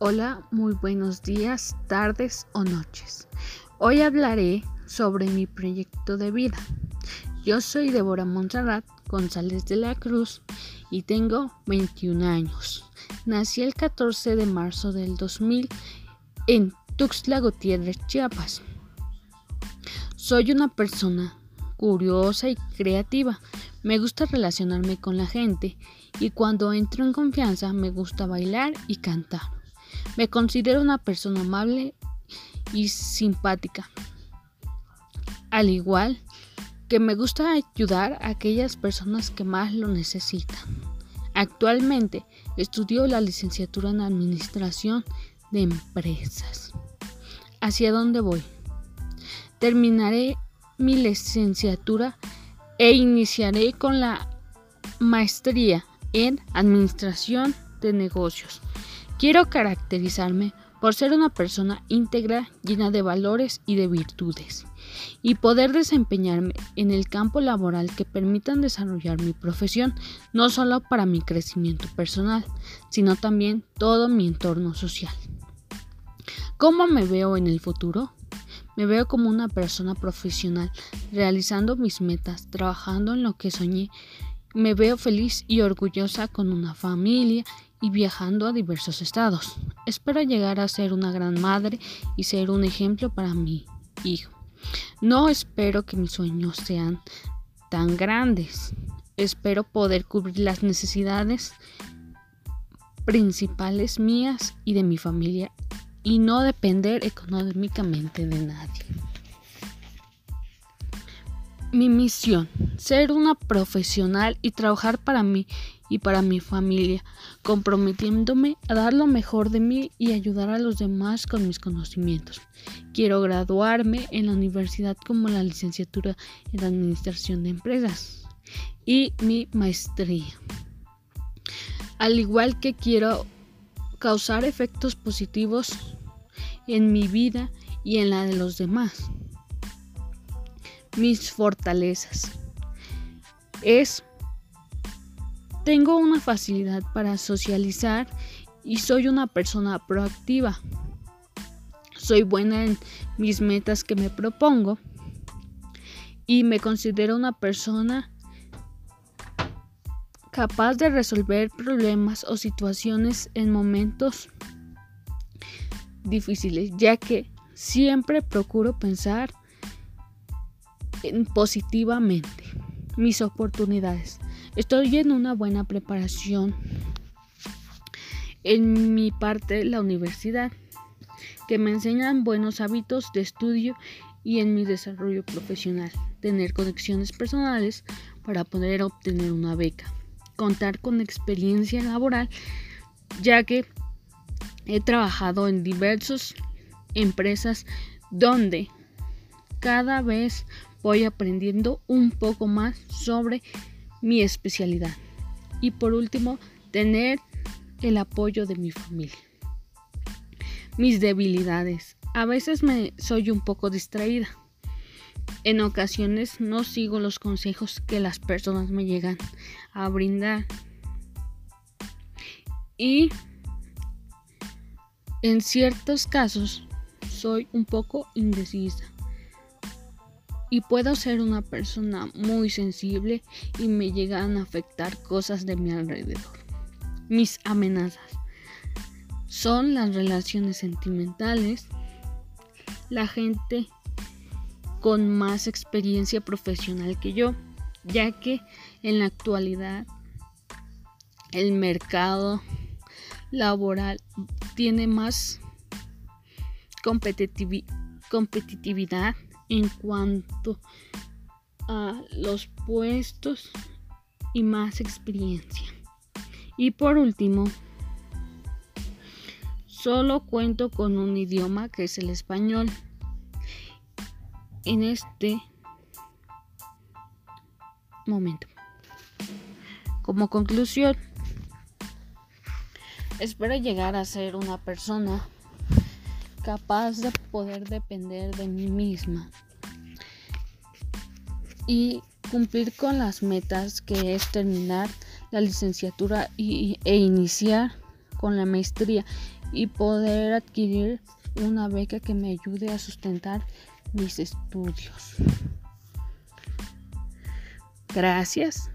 Hola, muy buenos días, tardes o noches. Hoy hablaré sobre mi proyecto de vida. Yo soy Débora Montserrat González de la Cruz y tengo 21 años. Nací el 14 de marzo del 2000 en Tuxtla Gutiérrez, Chiapas. Soy una persona curiosa y creativa. Me gusta relacionarme con la gente y cuando entro en confianza me gusta bailar y cantar. Me considero una persona amable y simpática. Al igual que me gusta ayudar a aquellas personas que más lo necesitan. Actualmente estudio la licenciatura en Administración de Empresas. ¿Hacia dónde voy? Terminaré mi licenciatura e iniciaré con la maestría en Administración de Negocios. Quiero caracterizarme por ser una persona íntegra, llena de valores y de virtudes, y poder desempeñarme en el campo laboral que permitan desarrollar mi profesión, no solo para mi crecimiento personal, sino también todo mi entorno social. ¿Cómo me veo en el futuro? Me veo como una persona profesional, realizando mis metas, trabajando en lo que soñé. Me veo feliz y orgullosa con una familia y viajando a diversos estados. Espero llegar a ser una gran madre y ser un ejemplo para mi hijo. No espero que mis sueños sean tan grandes. Espero poder cubrir las necesidades principales mías y de mi familia y no depender económicamente de nadie. Mi misión, ser una profesional y trabajar para mí y para mi familia, comprometiéndome a dar lo mejor de mí y ayudar a los demás con mis conocimientos. Quiero graduarme en la universidad como la licenciatura en Administración de Empresas y mi maestría. Al igual que quiero causar efectos positivos en mi vida y en la de los demás. Mis fortalezas. Es tengo una facilidad para socializar y soy una persona proactiva. Soy buena en mis metas que me propongo y me considero una persona capaz de resolver problemas o situaciones en momentos difíciles, ya que siempre procuro pensar en positivamente mis oportunidades. Estoy en una buena preparación en mi parte de la universidad, que me enseñan buenos hábitos de estudio y en mi desarrollo profesional, tener conexiones personales para poder obtener una beca, contar con experiencia laboral, ya que he trabajado en diversas empresas donde cada vez voy aprendiendo un poco más sobre mi especialidad. Y por último, tener el apoyo de mi familia. Mis debilidades. A veces me soy un poco distraída. En ocasiones no sigo los consejos que las personas me llegan a brindar. Y en ciertos casos soy un poco indecisa y puedo ser una persona muy sensible y me llegan a afectar cosas de mi alrededor. Mis amenazas son las relaciones sentimentales, la gente con más experiencia profesional que yo, ya que en la actualidad el mercado laboral tiene más competitividad en cuanto a los puestos y más experiencia. Y por último, solo cuento con un idioma que es el español. En este momento. Como conclusión, espero llegar a ser una persona capaz de poder depender de mí misma y cumplir con las metas que es terminar la licenciatura y, e iniciar con la maestría y poder adquirir una beca que me ayude a sustentar mis estudios. Gracias.